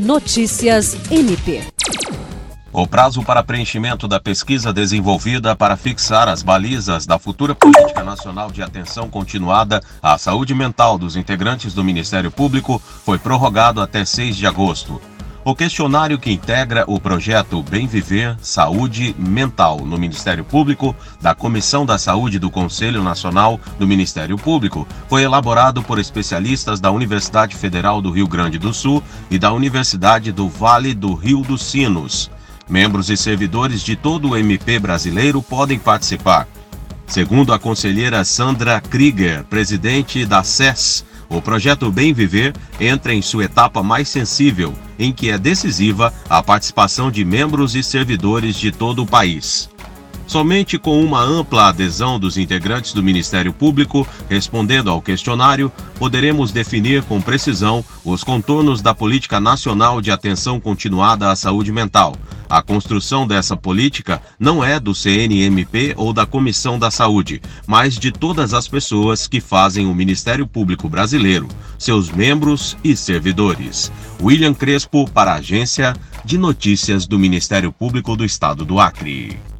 Notícias MP. O prazo para preenchimento da pesquisa desenvolvida para fixar as balizas da futura Política Nacional de Atenção Continuada à Saúde Mental dos integrantes do Ministério Público foi prorrogado até 6 de agosto. O questionário que integra o projeto Bem Viver Saúde Mental no Ministério Público, da Comissão da Saúde do Conselho Nacional do Ministério Público, foi elaborado por especialistas da Universidade Federal do Rio Grande do Sul e da Universidade do Vale do Rio dos Sinos. Membros e servidores de todo o MP brasileiro podem participar. Segundo a conselheira Sandra Krieger, presidente da SES, o projeto Bem Viver entra em sua etapa mais sensível, em que é decisiva a participação de membros e servidores de todo o país. Somente com uma ampla adesão dos integrantes do Ministério Público, respondendo ao questionário, poderemos definir com precisão os contornos da Política Nacional de Atenção Continuada à Saúde Mental, a construção dessa política não é do CNMP ou da Comissão da Saúde, mas de todas as pessoas que fazem o Ministério Público Brasileiro, seus membros e servidores. William Crespo, para a Agência de Notícias do Ministério Público do Estado do Acre.